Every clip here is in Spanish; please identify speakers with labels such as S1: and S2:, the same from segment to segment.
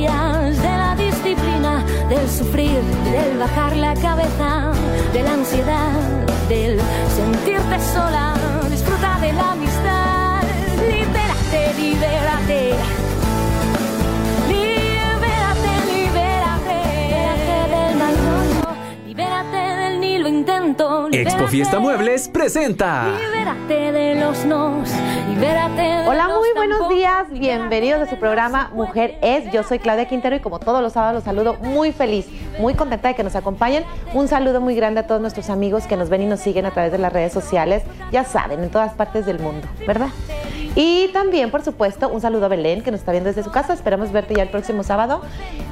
S1: de la disciplina, del sufrir, del bajar la cabeza, de la ansiedad, del sentirte sola. Disfruta de la amistad, libérate, libérate.
S2: Expo. Fiesta Muebles presenta.
S1: Libérate de los nos, libérate de
S3: Hola, muy buenos días. Bienvenidos a su programa. Mujer es. Yo soy Claudia Quintero y como todos los sábados los saludo muy feliz, muy contenta de que nos acompañen. Un saludo muy grande a todos nuestros amigos que nos ven y nos siguen a través de las redes sociales. Ya saben, en todas partes del mundo, ¿verdad? Y también, por supuesto, un saludo a Belén que nos está viendo desde su casa. Esperamos verte ya el próximo sábado.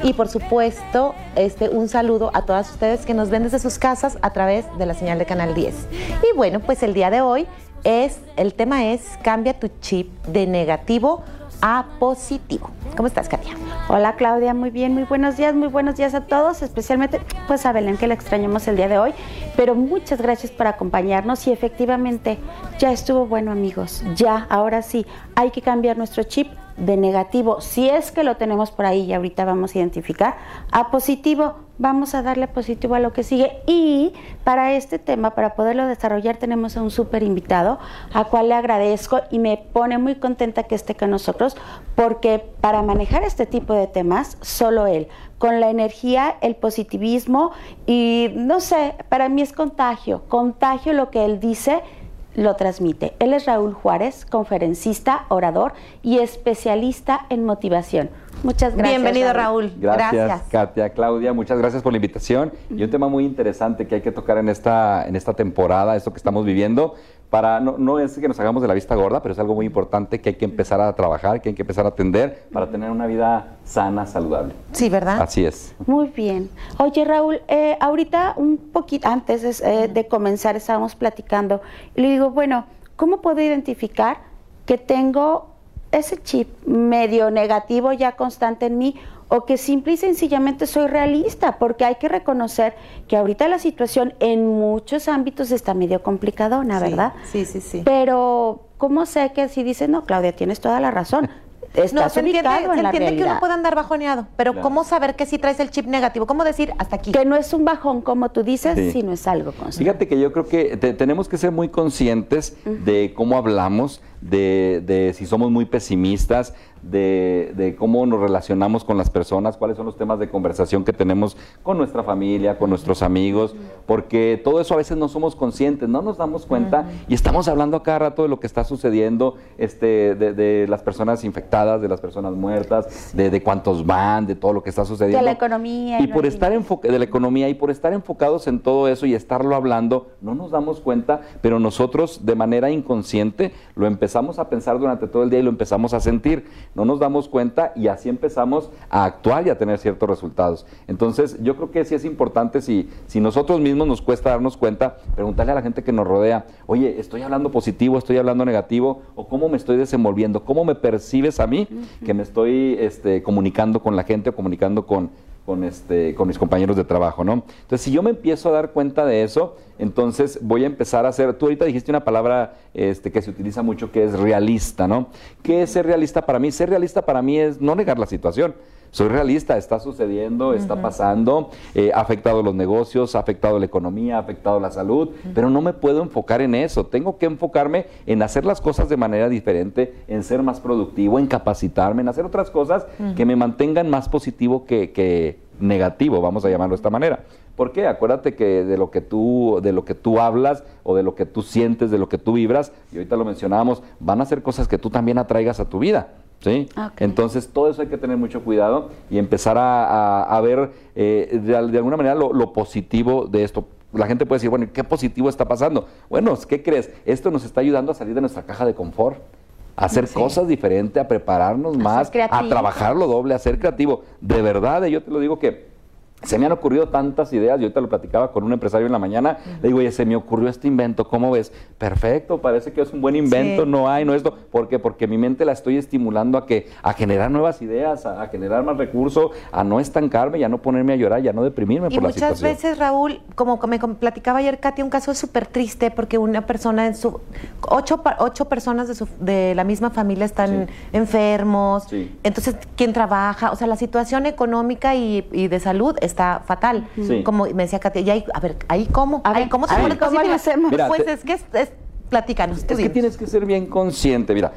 S3: Y por supuesto, este, un saludo a todas ustedes que nos ven desde sus casas a través de la señal de Canal 10. Y bueno, pues el día de hoy es, el tema es cambia tu chip de negativo a positivo. ¿Cómo estás, Katia?
S4: Hola Claudia, muy bien, muy buenos días, muy buenos días a todos, especialmente pues a Belén que la extrañamos el día de hoy, pero muchas gracias por acompañarnos y efectivamente ya estuvo bueno amigos, ya, ahora sí, hay que cambiar nuestro chip de negativo, si es que lo tenemos por ahí y ahorita vamos a identificar, a positivo, vamos a darle positivo a lo que sigue y para este tema, para poderlo desarrollar, tenemos a un súper invitado, a cual le agradezco y me pone muy contenta que esté con nosotros, porque para manejar este tipo de temas, solo él, con la energía, el positivismo y no sé, para mí es contagio, contagio lo que él dice lo transmite. Él es Raúl Juárez, conferencista, orador y especialista en motivación. Muchas gracias.
S3: Bienvenido, Raúl.
S5: Gracias, Katia, Claudia, muchas gracias por la invitación. Y un tema muy interesante que hay que tocar en esta, en esta temporada, esto que estamos viviendo, para no, no es que nos hagamos de la vista gorda, pero es algo muy importante que hay que empezar a trabajar, que hay que empezar a atender para tener una vida sana, saludable.
S3: Sí, ¿verdad?
S5: Así es.
S4: Muy bien. Oye, Raúl, eh, ahorita un poquito antes es, eh, de comenzar estábamos platicando y le digo, bueno, ¿cómo puedo identificar que tengo ese chip medio negativo ya constante en mí o que simple y sencillamente soy realista? Porque hay que reconocer que ahorita la situación en muchos ámbitos está medio complicadona, ¿verdad?
S3: Sí, sí, sí.
S4: Pero, ¿cómo sé que si dice, no, Claudia, tienes toda la razón? Estás
S3: No, se entiende,
S4: ubicado
S3: se
S4: en la
S3: entiende que uno puede andar bajoneado, pero
S5: Claro.
S3: ¿cómo saber que si traes el chip negativo? ¿Cómo decir hasta aquí?
S4: Que no es un bajón como tú dices,
S5: Sí.
S4: sino es algo constante.
S5: Fíjate que yo creo que te- tenemos que ser muy conscientes de cómo hablamos, de, de si somos muy pesimistas, de, de cómo nos relacionamos con las personas, cuáles son los temas de conversación que tenemos con nuestra familia, con nuestros amigos, porque todo eso a veces no somos conscientes, no nos damos cuenta y estamos hablando a cada rato de lo que está sucediendo, este, de, de las personas infectadas, de las personas muertas, de, de cuántos van, de todo lo que está sucediendo.
S4: De la economía.
S5: Y
S4: ¿no?
S5: por estar enfoque de la economía y por estar enfocados en todo eso y estarlo hablando, no nos damos cuenta, pero nosotros de manera inconsciente lo empezamos a pensar durante todo el día y lo empezamos a sentir. No nos damos cuenta y así empezamos a actuar y a tener ciertos resultados. Entonces, yo creo que sí es importante si, si nosotros mismos nos cuesta darnos cuenta, preguntarle a la gente que nos rodea, oye, estoy hablando positivo, estoy hablando negativo, o cómo me estoy desenvolviendo, cómo me percibes a mí que me estoy este, comunicando con la gente o comunicando con, con, este, con mis compañeros de trabajo, ¿no? Entonces, si yo me empiezo a dar cuenta de eso, entonces voy a empezar a hacer, tú ahorita dijiste una palabra este, que se utiliza mucho que es realista, ¿no? ¿Qué es ser realista para mí? Ser realista para mí es no negar la situación. Soy realista, está sucediendo, está pasando, eh, ha afectado los negocios, ha afectado la economía, ha afectado la salud, pero no me puedo enfocar en eso. Tengo que enfocarme en hacer las cosas de manera diferente, en ser más productivo, en capacitarme, en hacer otras cosas que me mantengan más positivo que, que negativo, vamos a llamarlo de esta manera. ¿Por qué? Acuérdate que de lo que tú, de lo que tú hablas o de lo que tú sientes, de lo que tú vibras, y ahorita lo mencionábamos, van a ser cosas que tú también atraigas a tu vida. Entonces, todo eso hay que tener mucho cuidado y empezar a, a- a ver eh, de, al- de alguna manera lo, lo positivo de esto. La gente puede decir, bueno, ¿y ¿qué positivo está pasando? Bueno, ¿qué crees? Esto nos está ayudando a salir de nuestra caja de confort, a hacer cosas diferentes, a prepararnos más, a trabajar lo doble, a ser creativo. De verdad, eh, yo te lo digo que se me han ocurrido tantas ideas, yo ahorita lo platicaba con un empresario en la mañana, le digo, oye, se me ocurrió este invento, ¿cómo ves? Perfecto, parece que es un buen invento,
S3: Sí.
S5: no hay, no esto, ¿por qué? Porque mi mente la estoy estimulando a que, a generar nuevas ideas, a, a generar más recursos, a no estancarme y a no ponerme a llorar y a no deprimirme
S3: Y
S5: por la
S3: muchas veces, Raúl, como me platicaba ayer Katy, un caso súper triste porque una persona en su... Ocho, ocho personas de, su- de la misma familia están
S5: Sí.
S3: enfermos.
S5: Sí.
S3: Entonces, ¿quién trabaja? O sea, la situación económica y, y de salud está fatal.
S5: Sí.
S3: Como me decía Katy, y ahí, a ver, ¿ahí cómo?
S4: A
S3: ¿Ahí
S4: ver,
S3: cómo
S4: ver,
S3: pones
S4: ¿cómo le hacemos?
S5: Mira,
S3: pues
S5: te-
S3: es que es... es- platícanos, tú
S5: Es que
S3: dinos.
S5: tienes que ser bien consciente, mira.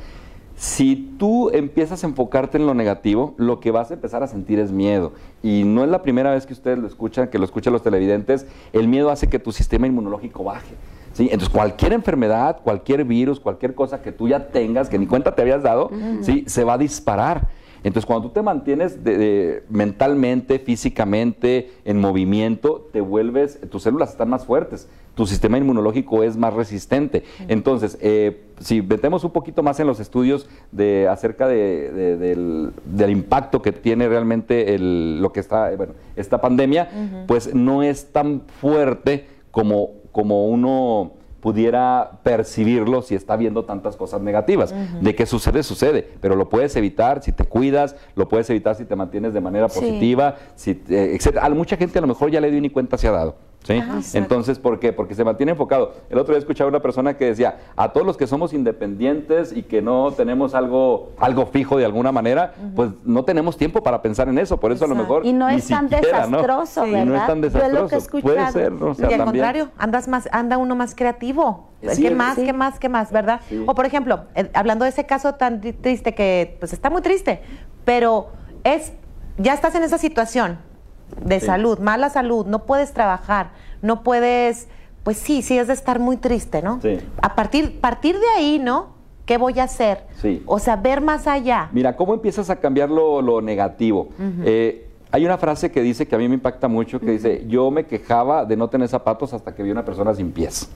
S5: Si tú empiezas a enfocarte en lo negativo, lo que vas a empezar a sentir es miedo. Y no es la primera vez que ustedes lo escuchan, que lo escuchan los televidentes. El miedo hace que tu sistema inmunológico baje. ¿sí? Entonces, cualquier enfermedad, cualquier virus, cualquier cosa que tú ya tengas, que ni cuenta te habías dado, ¿sí? se va a disparar. Entonces, cuando tú te mantienes de- de- mentalmente, físicamente, en movimiento, te vuelves, tus células están más fuertes, tu sistema inmunológico es más resistente. Entonces, eh, si metemos un poquito más en los estudios de acerca de- de- del, del impacto que tiene realmente el- lo que está, eh, bueno, esta pandemia, pues no es tan fuerte como, como uno pudiera percibirlo si está viendo tantas cosas negativas. De que sucede, sucede, pero lo puedes evitar si te cuidas, lo puedes evitar si te mantienes de manera
S4: Sí.
S5: positiva, si, te- etcétera. A mucha gente a lo mejor ya le dio ni cuenta se ha dado. ¿Sí? Entonces, ¿por qué? Porque se mantiene enfocado. El otro día escuchaba una persona que decía, a todos los que somos independientes y que no tenemos algo, algo fijo de alguna manera, pues no tenemos tiempo para pensar en eso. Por eso a lo mejor
S4: Y no
S5: ni
S4: es tan
S5: siquiera, ¿no?
S4: desastroso,
S5: Y no es
S4: ¿verdad?
S5: tan
S4: Yo es lo que he
S5: desastroso. Puede ser, ¿no? O sea,
S3: y al
S5: también.
S3: contrario, andas más, anda uno más creativo.
S5: Sí,
S3: ¿Qué más,
S4: sí.
S3: qué más, qué más, verdad?
S5: Sí.
S3: O por ejemplo, eh, hablando de ese caso tan tri- triste que pues está muy triste, pero es ya estás en esa situación de
S5: Sí.
S3: salud, mala salud, no puedes trabajar, no puedes, pues sí, sí es de estar muy triste, ¿no?
S5: Sí.
S3: A partir partir de ahí, ¿no? ¿Qué voy a hacer?
S5: Sí.
S3: O sea, ver más allá.
S5: Mira, ¿cómo empiezas a cambiar lo, lo negativo? Eh, hay una frase que dice que a mí me impacta mucho, que dice, yo me quejaba de no tener zapatos hasta que vi una persona sin pies.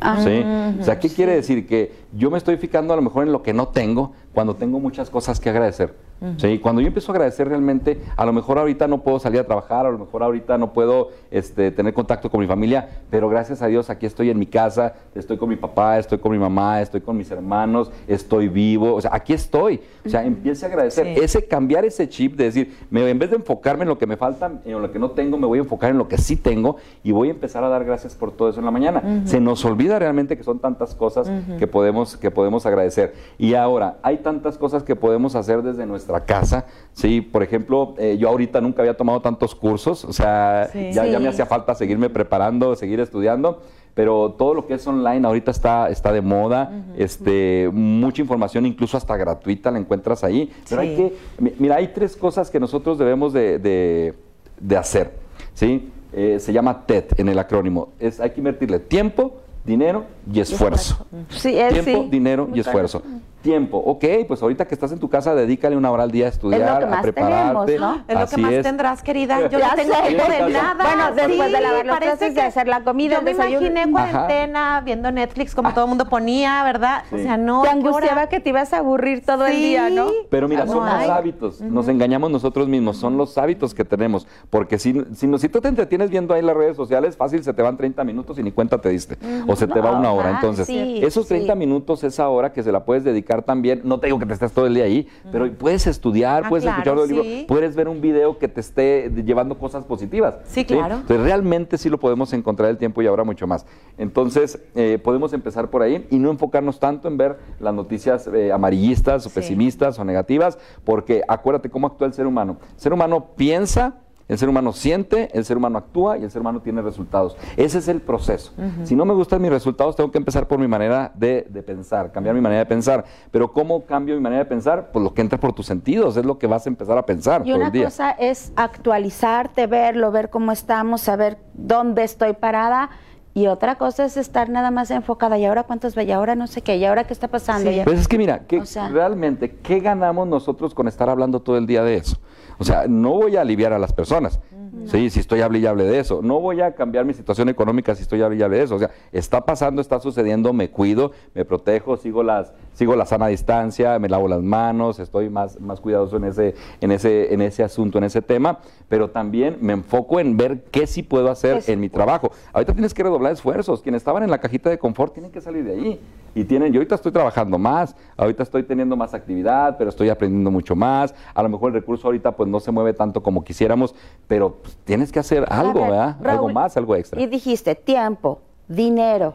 S4: Ah,
S5: ¿Sí? O sea, ¿qué quiere decir? Que yo me estoy fijando a lo mejor en lo que no tengo cuando tengo muchas cosas que agradecer. ¿Sí? Cuando yo empiezo a agradecer realmente, a lo mejor ahorita no puedo salir a trabajar, a lo mejor ahorita no puedo este, tener contacto con mi familia, pero gracias a Dios aquí estoy en mi casa, estoy con mi papá, estoy con mi mamá, estoy con mis hermanos, estoy vivo, o sea, aquí estoy. O sea, empiece a agradecer.
S3: Sí.
S5: Ese cambiar ese chip de decir, me- en vez de enfocarme en lo que me falta, en lo que no tengo, me voy a enfocar en lo que sí tengo y voy a empezar a dar gracias por todo eso en la mañana. Se nos olvida realmente que son tantas cosas que, podemos, que podemos agradecer. Y ahora, hay tantas cosas que podemos hacer desde nuestra casa. Sí, por ejemplo, eh, yo ahorita nunca había tomado tantos cursos, o sea,
S3: Sí.
S5: ya, me hacía falta seguirme preparando, seguir estudiando. Pero todo lo que es online ahorita está, está de moda, este, mucha información, incluso hasta gratuita, la encuentras ahí. Pero hay que, mi- mira, hay tres cosas que nosotros debemos de, de- de hacer, ¿sí? Eh, se llama TED en el acrónimo. Es, hay que invertirle tiempo, dinero y esfuerzo.
S4: Sí, es,
S5: Tiempo,
S4: sí.
S5: dinero
S4: Muy
S5: y esfuerzo. Tiempo, ok, pues ahorita que estás en tu casa, dedícale una hora al día a estudiar,
S4: que
S5: a
S4: más
S5: prepararte.
S4: tenemos, ¿no?
S3: Es lo
S5: Así
S3: que más
S5: es.
S3: tendrás, querida. Yo
S4: Ya
S3: no tengo
S4: sé.
S3: tiempo de nada.
S4: Bueno, después de lavar los trastes, de
S3: que
S4: hacer la comida,
S3: Yo me
S4: desayuno.
S3: imaginé
S5: Ajá.
S3: cuarentena, viendo Netflix, como todo el mundo ponía, ¿verdad? O sea, no.
S4: Te
S3: ¿qué
S4: angustiaba que te ibas a aburrir todo el día, ¿no?
S5: Pero mira,
S3: No
S5: son los hábitos, nos engañamos nosotros mismos, son los hábitos que tenemos, porque si, si, no- si tú te entretienes viendo ahí las redes sociales, fácil se te van 30 minutos y ni cuenta te diste, o se te va una hora,
S4: ah,
S5: entonces esos 30
S4: sí.
S5: minutos, esa hora que se la puedes dedicar también, no te digo que te estés todo el día ahí, pero puedes estudiar,
S3: Ah,
S5: puedes
S3: claro,
S5: escuchar audiolibro,
S3: sí.
S5: puedes ver un video que te esté llevando cosas positivas.
S3: Sí, claro.
S5: Entonces realmente sí lo podemos encontrar el tiempo y ahora mucho más. Entonces eh, podemos empezar por ahí y no enfocarnos tanto en ver las noticias eh, amarillistas o
S3: Sí.
S5: pesimistas o negativas, porque acuérdate cómo actúa el ser humano. El ser humano piensa, el ser humano siente, el ser humano actúa y el ser humano tiene resultados. Ese es el proceso. Si no me gustan mis resultados, tengo que empezar por mi manera de, de pensar, cambiar mi manera de pensar. Pero ¿cómo cambio mi manera de pensar? Pues lo que entra por tus sentidos, es lo que vas a empezar a pensar
S4: Y
S5: todo
S4: una
S5: el día.
S4: cosa es actualizarte, verlo, ver cómo estamos, saber dónde estoy parada. Y otra cosa es estar nada más enfocada. ¿Y ahora cuántos ve? ¿Y ahora no sé qué? ¿Y ahora qué está pasando?
S3: Sí.
S4: ¿Y-
S5: Pues es que mira, ¿qué-
S4: O sea-
S5: realmente, ¿qué ganamos nosotros con estar hablando todo el día de eso? O sea, no voy a aliviar a las personas, Sí, si estoy hable y hable de eso. No voy a cambiar mi situación económica si estoy hable y hable de eso. O sea, está pasando, está sucediendo, me cuido, me protejo, sigo las, sigo la sana distancia, me lavo las manos, estoy más, más cuidadoso en ese, en ese, en ese asunto, en ese tema, pero también me enfoco en ver qué sí puedo hacer en mi trabajo. Ahorita tienes que redoblar esfuerzos. Quienes estaban en la cajita de confort tienen que salir de ahí. Y tienen, yo ahorita estoy trabajando más, ahorita estoy teniendo más actividad, pero estoy aprendiendo mucho más. A lo mejor el recurso ahorita pues no se mueve tanto como quisiéramos, pero pues, tienes que hacer algo,
S4: ver,
S5: ¿verdad? algo más, algo extra.
S4: Y dijiste tiempo, dinero.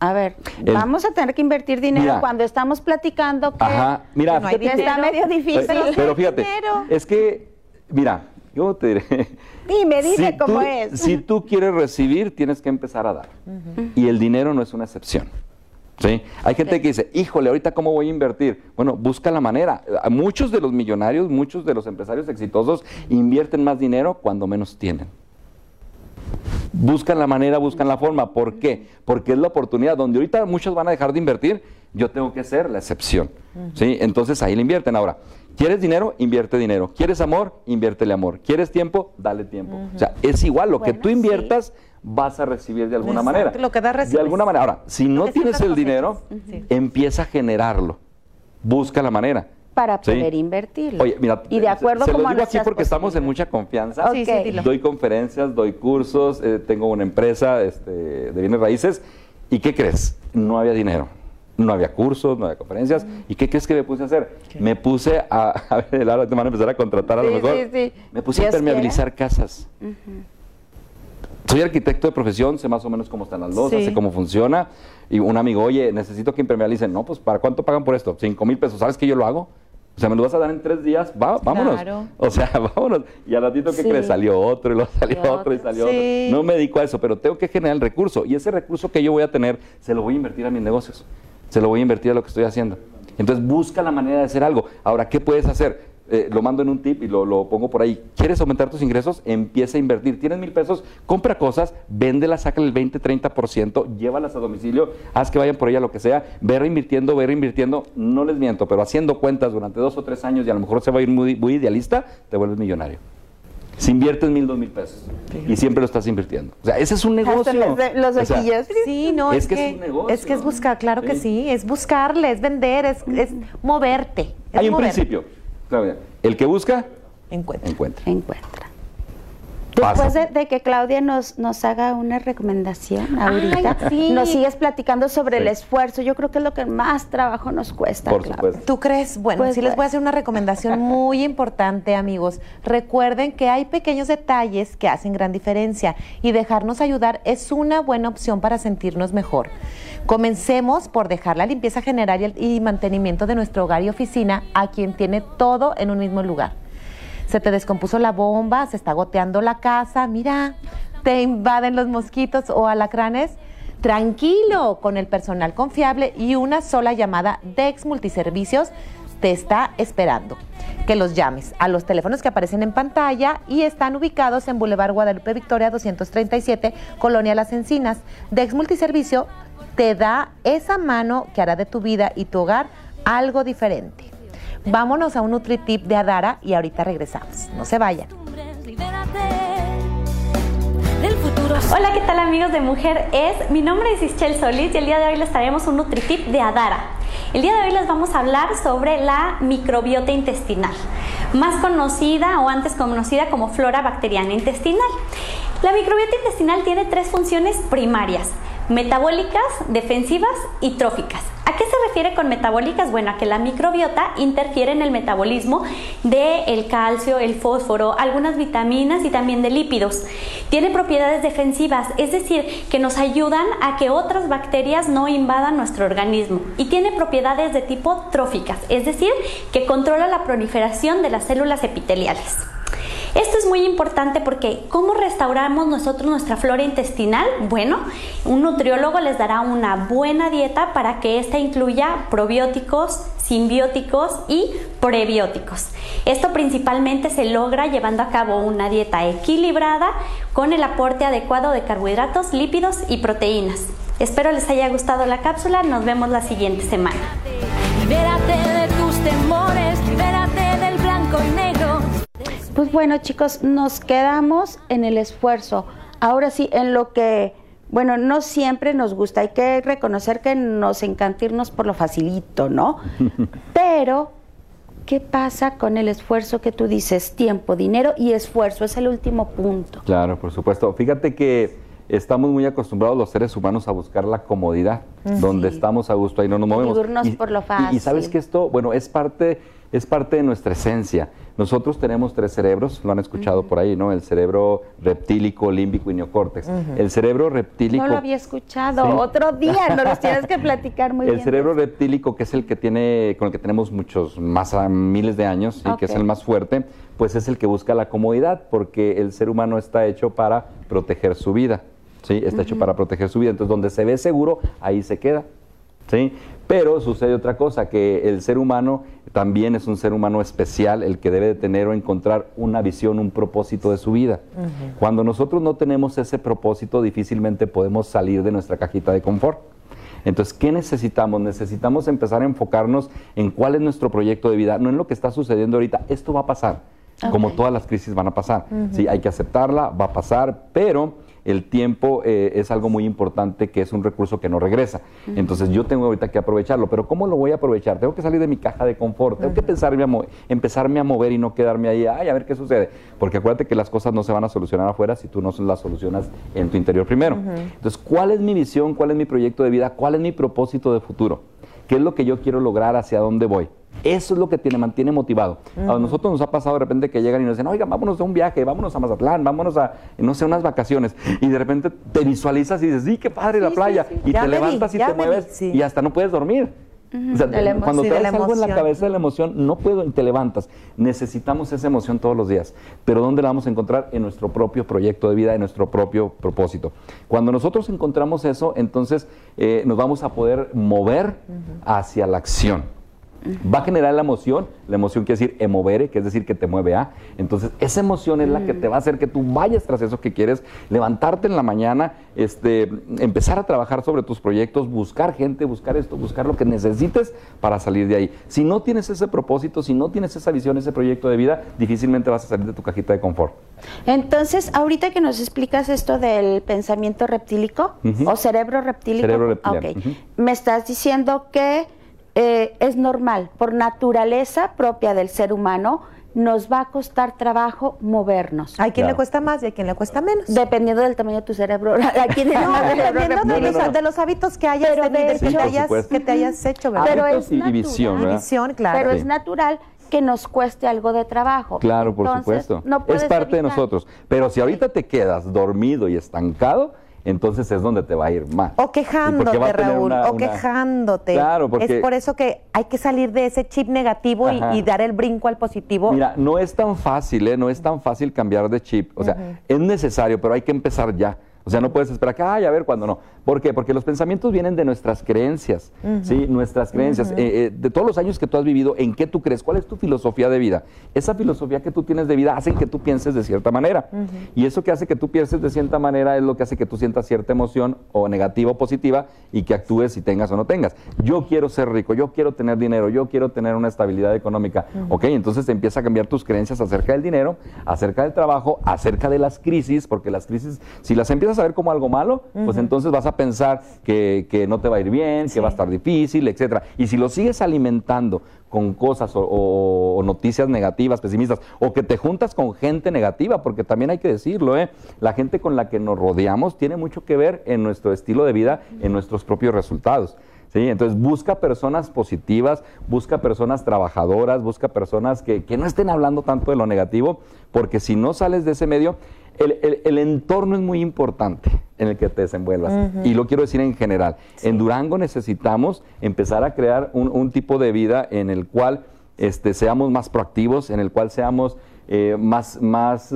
S4: A ver,
S5: El-
S4: vamos a tener que invertir dinero
S5: Mira.
S4: cuando estamos platicando que,
S5: Ajá, mira,
S3: que no hay
S4: está medio difícil.
S5: Pero, pero fíjate,
S4: Dinero.
S5: es que, mira, yo te diré.
S4: Dime, dime
S5: si
S4: cómo
S5: tú-
S4: es.
S5: Si tú quieres recibir, tienes que empezar a dar. Y el dinero no es una excepción. ¿Sí? Hay gente que dice, híjole, ahorita cómo voy a invertir. Bueno, busca la manera. Muchos de los millonarios, muchos de los empresarios exitosos invierten más dinero cuando menos tienen. Buscan la manera, buscan la forma. ¿Por qué? Porque es la oportunidad. Donde ahorita muchos van a dejar de invertir, yo tengo que ser la excepción. ¿sí? Entonces ahí le invierten. Ahora, ¿quieres dinero? Invierte dinero. ¿Quieres amor? Inviértele amor. ¿Quieres tiempo? Dale tiempo. O sea, es igual. Lo que tú
S4: sí.
S5: Vas a recibir de alguna
S3: Exacto,
S5: manera.
S3: lo que das,
S5: De alguna manera. Ahora, si no tienes el dinero.
S3: Sí.
S5: empieza a generarlo. Busca la manera.
S4: para
S5: ¿sí?
S4: poder invertirlo.
S5: Oye, mira,
S4: y de acuerdo
S5: se, se
S4: como
S5: lo
S4: a
S5: digo aquí porque estamos en mucha confianza.
S3: Sí, sí, dilo.
S5: Doy conferencias, doy cursos, eh, tengo una empresa este, de bienes raíces. ¿Y qué crees? No había dinero. No había cursos, no había conferencias.
S4: Mm.
S5: ¿Y qué crees que me puse a hacer? Me puse a, a ver, ahora te van a empezar a contratar a lo
S4: Sí,
S5: mejor.
S4: sí, sí.
S5: Me puse a
S4: Dios
S5: impermeabilizar casas. Soy arquitecto de profesión, sé más o menos cómo están las losas,
S3: Sí.
S5: sé cómo funciona. Y un amigo, oye, necesito que impermealicen. No, pues, ¿para cuánto pagan por esto? Cinco mil pesos. ¿Sabes que yo lo hago? O sea, me lo vas a dar en tres días, va, vámonos.
S3: Claro.
S5: O sea, vámonos. Y al ratito, ¿qué
S4: Sí.
S5: crees? Salió otro, y luego salió otro, y salió
S3: Sí.
S5: otro. No me dedico a eso, pero tengo que generar el recurso. Y ese recurso que yo voy a tener, se lo voy a invertir a mis negocios. Se lo voy a invertir a lo que estoy haciendo. Entonces, busca la manera de hacer algo. Ahora, ¿qué puedes hacer? Eh, lo mando en un tip y lo, lo pongo por ahí. ¿Quieres aumentar tus ingresos? Empieza a invertir. Tienes mil pesos, compra cosas, véndelas, sácale el 20, 30%, llévalas a domicilio, haz que vayan por ella lo que sea, ve reinvirtiendo, ve reinvirtiendo. No les miento, pero haciendo cuentas durante dos o tres años y a lo mejor se va a ir muy, muy idealista, te vuelves millonario. Si inviertes mil, dos mil pesos y siempre lo estás invirtiendo. O sea, ese es un
S4: Hasta
S5: negocio.
S4: los, los
S5: O sea,
S4: ojillos.
S3: Sí, no,
S5: Es
S3: es,
S5: que
S3: que,
S5: es un negocio.
S3: es que es buscar, claro que
S5: Sí.
S3: sí, es buscarle, es vender, es, es moverte. es
S5: Hay un
S3: moverte.
S5: principio. Claudia. El que busca,
S3: Encuentra.
S5: encuentra.
S4: Encuentra. Después de, de que Claudia nos, nos haga una recomendación ahorita,
S3: sí.
S4: nos sigues platicando sobre
S5: Sí.
S4: el esfuerzo. Yo creo que es lo que más trabajo nos cuesta.
S5: Por
S4: Claudia.
S5: supuesto.
S3: ¿Tú crees? Bueno,
S4: Pues,
S3: sí les voy a hacer una recomendación muy importante, amigos. Recuerden que hay pequeños detalles que hacen gran diferencia y dejarnos ayudar es una buena opción para sentirnos mejor. Comencemos por dejar la limpieza general y, el- y mantenimiento de nuestro hogar y oficina a quien tiene todo en un mismo lugar. Se te descompuso la bomba, se está goteando la casa, mira, te invaden los mosquitos o alacranes. Tranquilo, con el personal confiable y una sola llamada Dex Multiservicios te está esperando. Que los llames a los teléfonos que aparecen en pantalla y están ubicados en Boulevard Guadalupe Victoria 237, Colonia Las Encinas. Dex Multiservicio te da esa mano que hará de tu vida y tu hogar algo diferente. Vámonos a un NutriTip de Adara y ahorita regresamos. No se vayan.
S6: Hola, ¿qué tal amigos de Mujer Es? Mi nombre es Ischel Solís y el día de hoy les traemos un NutriTip de Adara. El día de hoy les vamos a hablar sobre la microbiota intestinal, más conocida o antes conocida como flora bacteriana intestinal. La microbiota intestinal tiene tres funciones primarias, metabólicas, defensivas y tróficas. ¿A qué se refiere con metabólicas? Bueno, a que la microbiota interfiere en el metabolismo del calcio, el fósforo, algunas vitaminas y también de lípidos. Tiene propiedades defensivas, es decir, que nos ayudan a que otras bacterias no invadan nuestro organismo. Y tiene propiedades de tipo tróficas, es decir, que controla la proliferación de las células epiteliales. Muy importante porque ¿cómo restauramos nosotros nuestra flora intestinal? Bueno, un nutriólogo les dará una buena dieta para que ésta incluya probióticos, simbióticos y prebióticos. Esto principalmente se logra llevando a cabo una dieta equilibrada con el aporte adecuado de carbohidratos, lípidos y proteínas. Espero les haya gustado la cápsula, nos vemos la siguiente semana.
S4: Pues bueno, chicos, nos quedamos en el esfuerzo. Ahora sí, en lo que, bueno, no siempre nos gusta. Hay que reconocer que nos encanta irnos por lo facilito, ¿no? Pero, ¿qué pasa con el esfuerzo que tú dices? Tiempo, dinero y esfuerzo. Es el último punto.
S5: Claro, por supuesto. Fíjate que estamos muy acostumbrados los seres humanos a buscar la comodidad, donde estamos a gusto, ahí no nos movemos.
S4: Vivirnos por lo fácil.
S5: Y, sabes que esto, bueno, es parte, es parte de nuestra esencia. Nosotros tenemos tres cerebros, lo han escuchado por ahí, ¿no? El cerebro reptílico, límbico y neocórtex. El cerebro reptílico.
S4: No lo había escuchado. Otro día, no los tienes que platicar muy
S5: el
S4: bien.
S5: El cerebro reptílico, que es el que tiene, con el que tenemos muchos, más a miles de años, y que es el más fuerte, pues es el que busca la comodidad, porque el ser humano está hecho para proteger su vida. ¿Sí? Está hecho para proteger su vida. Entonces, donde se ve seguro, ahí se queda. ¿sí? Pero sucede otra cosa, que el ser humano también es un ser humano especial, el que debe de tener o encontrar una visión, un propósito de su vida. Cuando nosotros no tenemos ese propósito, difícilmente podemos salir de nuestra cajita de confort. Entonces, ¿qué necesitamos? Necesitamos empezar a enfocarnos en cuál es nuestro proyecto de vida, no en lo que está sucediendo ahorita. Esto va a pasar, como todas las crisis van a pasar. Sí, hay que aceptarla, va a pasar, pero el tiempo eh, es algo muy importante que es un recurso que no regresa. Entonces yo tengo ahorita que aprovecharlo, pero ¿cómo lo voy a aprovechar? Tengo que salir de mi caja de confort, tengo que pensarme a empezarme a mover y no quedarme ahí, ay, a ver qué sucede. Porque acuérdate que las cosas no se van a solucionar afuera si tú no las solucionas en tu interior primero. Entonces, ¿cuál es mi visión? ¿Cuál es mi proyecto de vida? ¿Cuál es mi propósito de futuro? ¿Qué es lo que yo quiero lograr? ¿Hacia dónde voy? Eso es lo que te mantiene motivado. A nosotros nos ha pasado de repente que llegan y nos dicen, oiga, vámonos a un viaje, vámonos a Mazatlán, vámonos a, no sé, unas vacaciones. Y de repente te visualizas y dices, sí, qué padre la playa. y te levantas y te mueves y hasta no puedes dormir. cuando traes algo en la cabeza de la emoción, no puedo y te levantas. Necesitamos esa emoción todos los días. Pero ¿dónde la vamos a encontrar? En nuestro propio proyecto de vida, en nuestro propio propósito. Cuando nosotros encontramos eso, entonces eh, nos vamos a poder mover hacia la acción. Va a generar la emoción, la emoción quiere decir emovere, que es decir que te mueve a. Entonces, esa emoción es la que te va a hacer que tú vayas tras eso que quieres, levantarte en la mañana, este, empezar a trabajar sobre tus proyectos, buscar gente, buscar esto, buscar lo que necesites para salir de ahí. Si no tienes ese propósito, si no tienes esa visión, ese proyecto de vida, difícilmente vas a salir de tu cajita de confort.
S4: Entonces, ahorita que nos explicas esto del pensamiento reptílico o cerebro reptílico,
S5: cerebro reptiliano.
S4: me estás diciendo que eh, es normal, por naturaleza propia del ser humano, nos va a costar trabajo movernos.
S3: Hay quien le cuesta más y hay quien le cuesta menos.
S4: Dependiendo del tamaño de tu cerebro.
S3: dependiendo de, los, hábitos que hayas tenido, que, te hayas, hecho,
S5: ¿verdad? Pero es y, visión,
S3: claro.
S4: Pero es natural que nos cueste algo de trabajo.
S5: Claro, por supuesto. es parte de nosotros. Pero si ahorita te quedas dormido y estancado, entonces es donde te va a ir mal.
S3: O quejándote, Raúl, o quejándote.
S5: Claro, porque...
S3: Es por eso que hay que salir de ese chip negativo y, dar el brinco al positivo.
S5: Mira, no es tan fácil, ¿eh? No es tan fácil cambiar de chip. O sea, es necesario, pero hay que empezar ya. O sea, no puedes esperar que, ay, a ver cuándo no. ¿Por qué? Porque los pensamientos vienen de nuestras creencias, ¿sí? Nuestras creencias. Eh, eh, de todos los años que tú has vivido, ¿en qué tú crees? ¿Cuál es tu filosofía de vida? Esa filosofía que tú tienes de vida hace que tú pienses de cierta manera. Y eso que hace que tú pienses de cierta manera es lo que hace que tú sientas cierta emoción o negativa o positiva y que actúes si tengas o no tengas. Yo quiero ser rico, yo quiero tener dinero, yo quiero tener una estabilidad económica. Ok, entonces te empieza a cambiar tus creencias acerca del dinero, acerca del trabajo, acerca de las crisis, porque las crisis, si las empiezas a ver como algo malo, pues entonces vas a pensar que, no te va a ir bien, que va a estar difícil, etcétera. Y si lo sigues alimentando con cosas o, noticias negativas, pesimistas, o que te juntas con gente negativa, porque también hay que decirlo, ¿eh? la gente con la que nos rodeamos tiene mucho que ver en nuestro estilo de vida, en nuestros propios resultados. ¿Sí? Entonces busca personas positivas, busca personas trabajadoras, busca personas que, que, no estén hablando tanto de lo negativo, porque si no sales de ese medio, el, entorno es muy importante en el que te desenvuelvas. Y lo quiero decir en general. En Durango necesitamos empezar a crear un, tipo de vida en el cual este, seamos más proactivos, en el cual seamos eh, más, más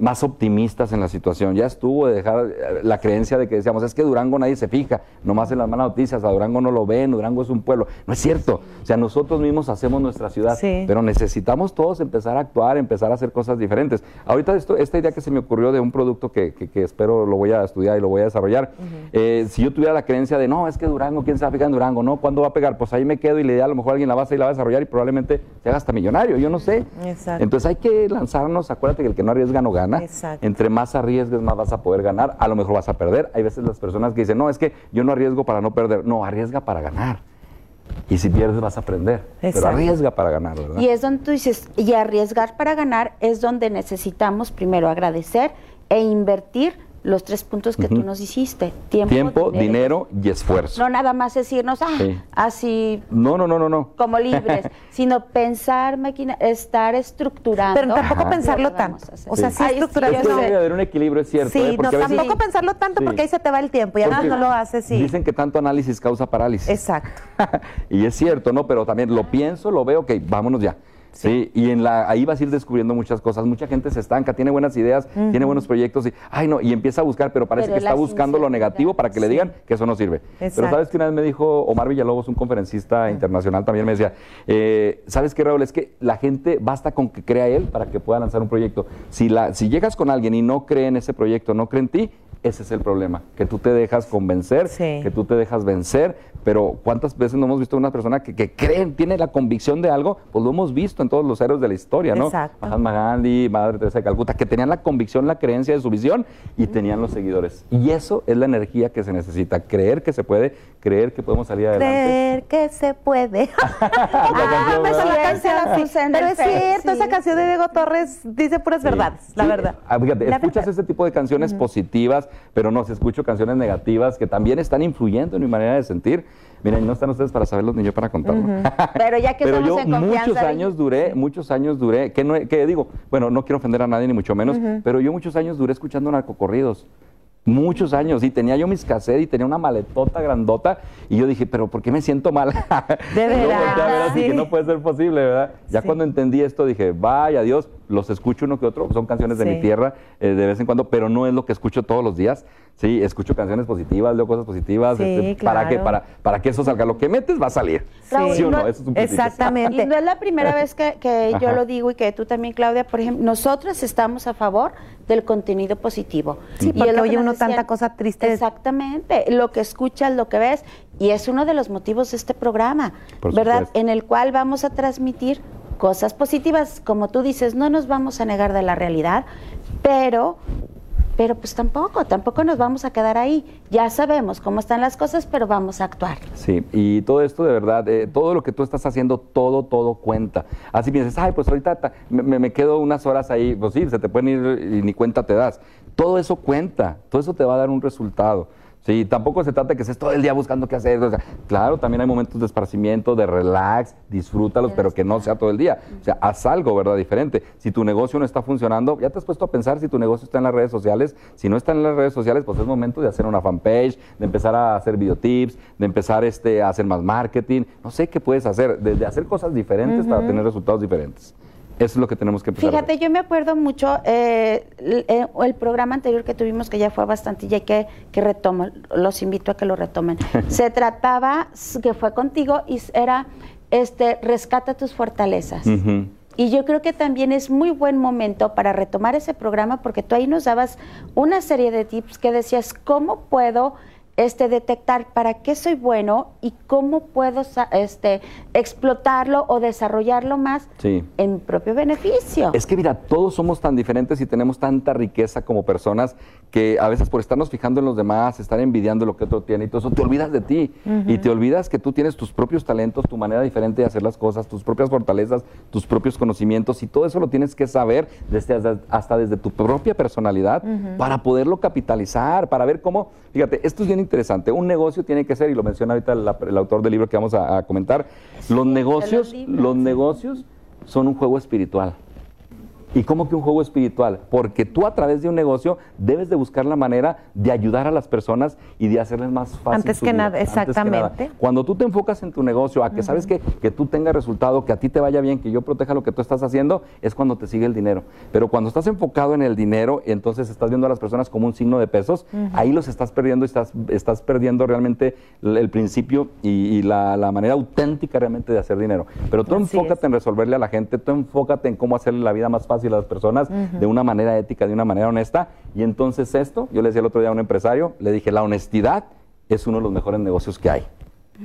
S5: más optimistas en la situación. Ya estuvo de dejar eh, la creencia de que decíamos, es que Durango nadie se fija, nomás en las malas noticias, a Durango no lo ven, Durango es un pueblo. No es cierto. O sea, nosotros mismos hacemos nuestra ciudad,
S3: Sí.
S5: pero necesitamos todos empezar a actuar, empezar a hacer cosas diferentes. Ahorita esto, esta idea que se me ocurrió de un producto que, que- que espero lo voy a estudiar y lo voy a desarrollar, eh, si yo tuviera la creencia de, no, es que Durango, ¿quién se va a pegar en Durango? No, ¿cuándo va a pegar? Pues ahí me quedo y la idea a lo mejor alguien la va a hacer y la va a desarrollar y probablemente se haga hasta millonario, yo no sé.
S3: Exacto.
S5: Entonces hay que lanzarnos, acuérdate que el que no arriesga no gana.
S3: Exacto.
S5: Entre más arriesgues, más vas a poder ganar. A lo mejor vas a perder. Hay veces las personas que dicen, no, es que yo no arriesgo para no perder. No, arriesga para ganar. Y si pierdes vas a aprender. Pero arriesga para ganar, ¿verdad?
S4: Y es donde tú dices, y arriesgar para ganar es donde necesitamos primero agradecer e invertir los tres puntos que tú nos hiciste. Tiempo,
S5: Tiempo, dinero y esfuerzo.
S4: No nada más decirnos, ah,
S5: Sí.
S4: así
S5: No, no, no, no, no.
S4: como libres, sino pensar, estar estructurando.
S3: Pero tampoco
S5: Ajá.
S3: pensarlo tanto. O sea,
S5: Sí.
S3: sí estructurar.
S4: yo
S5: Es que debe haber un equilibrio, es cierto.
S3: Sí,
S5: ¿eh?
S3: no, tampoco pensarlo tanto
S5: Sí.
S3: porque ahí se te va el tiempo y además no lo haces, sí.
S5: Dicen que tanto análisis causa parálisis.
S3: Exacto.
S5: y es cierto, ¿no? Pero también lo pienso, lo veo, ok, vámonos ya. Sí. y en la, ahí vas a ir descubriendo muchas cosas. Mucha gente se estanca, tiene buenas ideas, tiene buenos proyectos y, ay, no, y empieza a buscar, pero parece
S4: Pero
S5: que está buscando lo negativo para que le digan que eso no sirve. Pero sabes que una vez me dijo Omar Villalobos, un conferencista internacional, también me decía, eh, ¿sabes qué, Raúl? Es que la gente basta con que crea él para que pueda lanzar un proyecto. Si, la, si llegas con alguien y no cree en ese proyecto, no cree en ti, ese es el problema, que tú te dejas convencer,
S3: Sí.
S5: que tú te dejas vencer, pero ¿cuántas veces no hemos visto una persona que, que cree, tiene la convicción de algo? Pues lo hemos visto en todos los héroes de la historia, ¿no?
S3: Exacto.
S5: Mahatma Gandhi, Madre Teresa de Calcuta, que tenían la convicción, la creencia de su visión y tenían los seguidores. Y eso es la energía que se necesita, creer que se puede, creer que podemos salir adelante.
S3: Creer que se puede.
S5: La canción,
S4: Sí,
S3: canción
S4: esa la puse en
S3: Pero es cierto,
S4: sí.
S3: esa canción de Diego Torres dice puras
S5: Sí.
S3: verdades, la
S5: Sí.
S3: verdad.
S5: Ah, fíjate,
S3: La
S5: escuchas
S3: verdad.
S5: este tipo de canciones positivas, pero no, si escucho canciones negativas que también están influyendo en mi manera de sentir. Miren, no están ustedes para saberlos ni yo para contarlo.
S4: Pero ya que
S5: Pero
S4: estamos
S5: yo
S4: en confianza.
S5: muchos años duré, muchos años duré, que, no, que digo, bueno, no quiero ofender a nadie ni mucho menos, pero yo muchos años duré escuchando narcocorridos. Muchos años, y tenía yo mis cassettes y tenía una maletota grandota, y yo dije, pero ¿por qué me siento mal?
S3: De
S5: Yo volteé a ver
S3: veras,
S5: así
S3: sí.
S5: que no puede ser posible, ¿verdad? Ya
S3: Sí.
S5: cuando entendí esto dije, vaya Dios, los escucho uno que otro, son canciones de
S3: Sí.
S5: mi tierra eh, de vez en cuando, pero no es lo que escucho todos los días. Sí, escucho canciones positivas, leo cosas positivas,
S3: Sí,
S5: este, para que
S3: claro.
S5: para para que eso salga, lo que metes va a salir.
S4: Raúl,
S5: ¿Sí o no?
S4: no-
S5: Eso es un.
S3: Exactamente.
S4: Y no es la primera vez que, que yo lo digo y que tú también, Claudia, por ejemplo, nosotros estamos a favor del contenido positivo.
S3: Sí,
S4: Y
S3: porque oye uno
S4: decían.
S3: tanta cosa triste.
S4: Exactamente, lo que escuchas, lo que ves, y es uno de los motivos de este programa,
S5: Por
S4: ¿verdad?
S5: supuesto.
S4: En el cual vamos a transmitir cosas positivas, como tú dices, no nos vamos a negar de la realidad, pero pero pues tampoco, tampoco nos vamos a quedar ahí. Ya sabemos cómo están las cosas, pero vamos a actuar.
S5: Sí, y todo esto de verdad, eh, todo lo que tú estás haciendo, todo, todo cuenta. Así piensas, ay, pues ahorita ta- me, me quedo unas horas ahí, pues sí, se te pueden ir y ni cuenta te das. Todo eso cuenta, todo eso te va a dar un resultado. Sí, tampoco se trata de que estés todo el día buscando qué hacer. o sea, claro, también hay momentos de esparcimiento, de relax, disfrútalos, pero que no sea todo el día. O sea, haz algo, ¿verdad? Diferente. Si tu negocio no está funcionando, ya te has puesto a pensar si tu negocio está en las redes sociales. Si no está en las redes sociales, pues es momento de hacer una fanpage, de empezar a hacer videotips, de empezar este, a hacer más marketing. No sé qué puedes hacer, de, de hacer cosas diferentes para tener resultados diferentes. Eso es lo que tenemos que empezar.
S4: Fíjate, yo me acuerdo mucho eh, el, el programa anterior que tuvimos, que ya fue bastante, y que, que retomo, los invito a que lo retomen. Se trataba, que fue contigo, y era, este, rescata tus fortalezas. Y yo creo que también es muy buen momento para retomar ese programa, porque tú ahí nos dabas una serie de tips que decías, ¿cómo puedo este, detectar para qué soy bueno y cómo puedo este, explotarlo o desarrollarlo más
S5: Sí.
S4: en propio beneficio?
S5: Es que mira, todos somos tan diferentes y tenemos tanta riqueza como personas que a veces por estarnos fijando en los demás, estar envidiando lo que otro tiene y todo eso, te olvidas de ti. Y te olvidas que tú tienes tus propios talentos, tu manera diferente de hacer las cosas, tus propias fortalezas, tus propios conocimientos y todo eso lo tienes que saber desde, hasta- desde tu propia personalidad para poderlo capitalizar, para ver cómo, fíjate, esto es bien interesante. Un negocio tiene que ser, y lo menciona ahorita la- el autor del libro que vamos a, a comentar, los negocios, los negocios son un juego espiritual. ¿Y cómo que un juego espiritual? Porque tú a través de un negocio debes de buscar la manera de ayudar a las personas y de hacerles más fácil.
S3: Antes
S5: su
S3: que
S5: vida.
S3: nada,
S5: Antes que nada.
S3: exactamente.
S5: Cuando tú te enfocas en tu negocio, a que sabes que, que tú tengas resultado, que a ti te vaya bien, que yo proteja lo que tú estás haciendo, es cuando te sigue el dinero. Pero cuando estás enfocado en el dinero, entonces estás viendo a las personas como un signo de pesos, ahí los estás perdiendo y estás, estás perdiendo realmente el, el principio y, y la, la manera auténtica realmente de hacer dinero. Pero tú
S3: Así
S5: enfócate
S3: es.
S5: en resolverle a la gente, tú enfócate en cómo hacerle la vida más fácil a las personas de una manera ética, de una manera honesta. Y entonces esto, yo le decía el otro día a un empresario, le dije, la honestidad es uno de los mejores negocios que hay.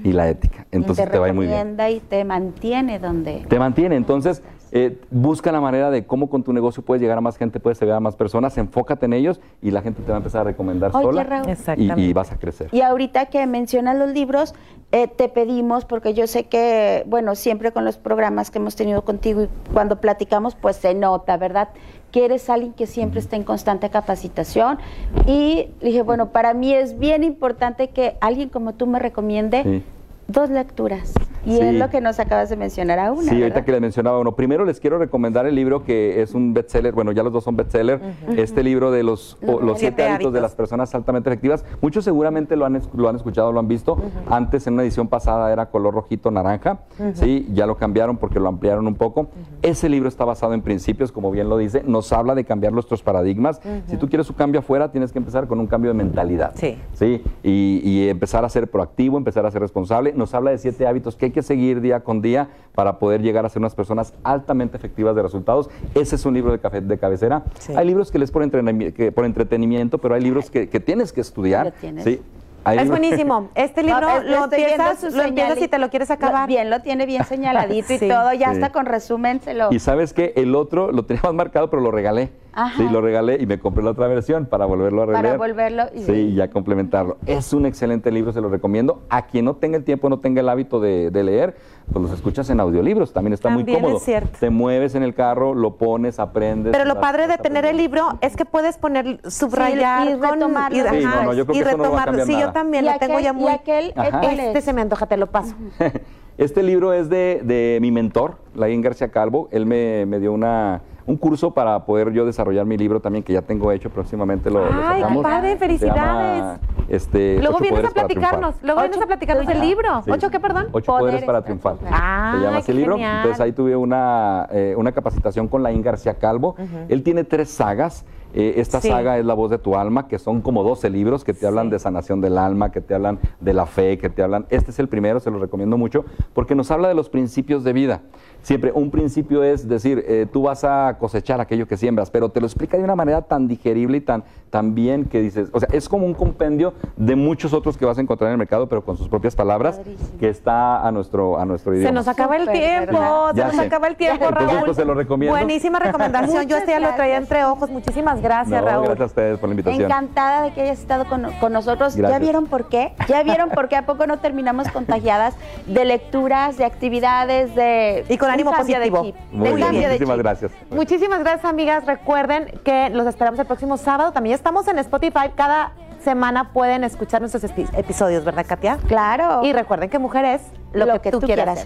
S5: Y la ética. Entonces
S4: y te,
S5: te, va muy bien.
S4: y te mantiene donde...
S5: Te mantiene. Entonces, eh, busca la manera de cómo con tu negocio puedes llegar a más gente, puedes llegar a más personas, enfócate en ellos y la gente te va a empezar a recomendar
S4: Oye,
S5: sola
S4: Raúl.
S5: y-
S3: Exactamente.
S5: y, vas a crecer.
S4: Y ahorita que mencionas los libros, eh, te pedimos, porque yo sé que, bueno, siempre con los programas que hemos tenido contigo y cuando platicamos, pues se nota, ¿verdad? Que eres alguien que siempre está en constante capacitación. Y dije, bueno, para mí es bien importante que alguien como tú me recomiende
S5: Sí.
S4: dos lecturas. Y
S5: Sí.
S4: es lo que nos acabas de mencionar a una.
S5: Sí, ahorita que les mencionaba uno. Primero les quiero recomendar el libro que es un bestseller, bueno, ya los dos son bestseller. Este libro de los, o- los siete, hábitos,
S3: hábitos.
S5: de las personas altamente efectivas. Muchos seguramente lo han, lo han escuchado, lo han visto. Antes en una edición pasada era color rojito naranja, sí, ya lo cambiaron porque lo ampliaron un poco. Ese libro está basado en principios, como bien lo dice, nos habla de cambiar nuestros paradigmas. Si tú quieres un cambio afuera, tienes que empezar con un cambio de mentalidad.
S3: Sí.
S5: Sí, y, y empezar a ser proactivo, empezar a ser responsable. Nos habla de siete hábitos que hay que seguir día con día para poder llegar a ser unas personas altamente efectivas de resultados. Ese es un libro de, cafe- de cabecera.
S3: Sí.
S5: Hay libros que lees por, que- por entretenimiento, pero hay libros que, que tienes que estudiar.
S4: ¿Lo tienes?
S5: Sí. Hay
S3: Es buenísimo. Este libro
S4: No, es-
S3: lo, empiezas, lo empiezas y te lo quieres acabar.
S4: Lo- Bien, lo tiene bien señaladito y todo, ya
S5: Sí.
S4: está con resumen, se lo...
S5: Y sabes que el otro lo tenía más marcado, pero lo regalé.
S4: Ajá.
S5: Sí, lo regalé y me compré la otra versión para volverlo a
S4: Para
S5: releer.
S4: volverlo y-
S5: Sí, y ya complementarlo. Es un excelente libro, se lo recomiendo. A quien no tenga el tiempo, no tenga el hábito de, de leer, pues los escuchas en audiolibros. También está muy cómodo.
S3: es cierto.
S5: Te mueves en el carro, lo pones, aprendes.
S3: Pero lo padre de tener el libro es que puedes poner, subrayar
S4: y
S3: con-
S4: retomarlo
S3: y.
S5: Sí, no, no, yo creo
S3: y
S5: que eso no va a
S3: retomarlo.
S5: cambiar
S3: Sí, yo
S5: nada.
S3: también
S4: y
S3: lo tengo
S4: aquel,
S3: ya muy.
S4: Y aquel,
S5: Ajá.
S4: ¿cuál
S3: Este
S4: es?
S3: se me antoja, te lo paso.
S5: Este libro es de, de mi mentor, Laín García Calvo. Él me, me dio una, un curso para poder yo desarrollar mi libro también, que ya tengo hecho, próximamente lo, lo
S3: Ay, qué
S5: sacamos.
S3: padre, felicidades.
S5: llama, este,
S3: Luego
S5: Ocho
S3: vienes a
S5: Poderes para Triunfar.
S3: platicarnos, luego vienes a platicarnos del
S4: Ajá.
S3: libro.
S5: Sí.
S3: ¿Ocho qué, perdón?
S5: Ocho poderes,
S4: Poderes
S5: para triunfar.
S4: triunfar.
S3: Ah,
S5: Se llama
S3: qué
S5: ese libro.
S3: genial.
S5: Entonces ahí tuve una, eh, una capacitación con Laín García Calvo. Él tiene tres sagas. Eh, esta
S3: Sí.
S5: saga es La voz de tu alma, que son como 12 libros que te hablan
S3: Sí.
S5: de sanación del alma, que te hablan de la fe, que te hablan... Este es el primero, se lo recomiendo mucho, porque nos habla de los principios de vida. Siempre, un principio es decir, eh, tú vas a cosechar aquello que siembras, pero te lo explica de una manera tan digerible y tan, tan bien que dices, o sea, es como un compendio de muchos otros que vas a encontrar en el mercado, pero con sus propias palabras,
S4: Padrísimo.
S5: que está a nuestro, a nuestro idioma.
S3: Se nos acaba el tiempo,
S4: ¿verdad?
S3: se
S5: Ya
S3: nos
S5: sé.
S3: acaba el tiempo,
S5: Entonces,
S3: Raúl.
S5: pues, se lo recomiendo.
S3: Buenísima recomendación. Yo este ya lo traía entre ojos. Muchísimas gracias,
S5: No,
S3: Raúl.
S5: gracias a ustedes por la invitación.
S4: Encantada de que hayas estado con, con nosotros. ¿Ya
S5: Gracias.
S4: vieron por qué? ¿Ya vieron por qué a poco no terminamos contagiadas de lecturas, de actividades, de
S3: Y con ánimo
S4: de
S3: positivo.
S4: chip,
S5: Muy
S4: de
S5: bien,
S4: de
S5: muchísimas gracias.
S3: Muchísimas gracias, amigas. Recuerden que los esperamos el próximo sábado. También estamos en Spotify. Cada semana pueden escuchar nuestros epi- episodios, ¿verdad, Katia?
S4: Claro.
S3: Y recuerden que mujer es lo, que, tú, quieras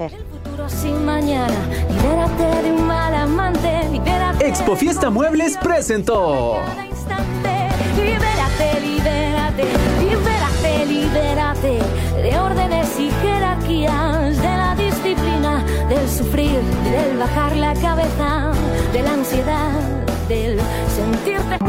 S1: sin mañana, libérate de un mal amante, libérate.
S2: Expo Fiesta Muebles presentó.
S1: Libérate, libérate, libérate, libérate de órdenes y jerarquías, de la disciplina, del sufrir, del bajar la cabeza, de la ansiedad, del sentirte.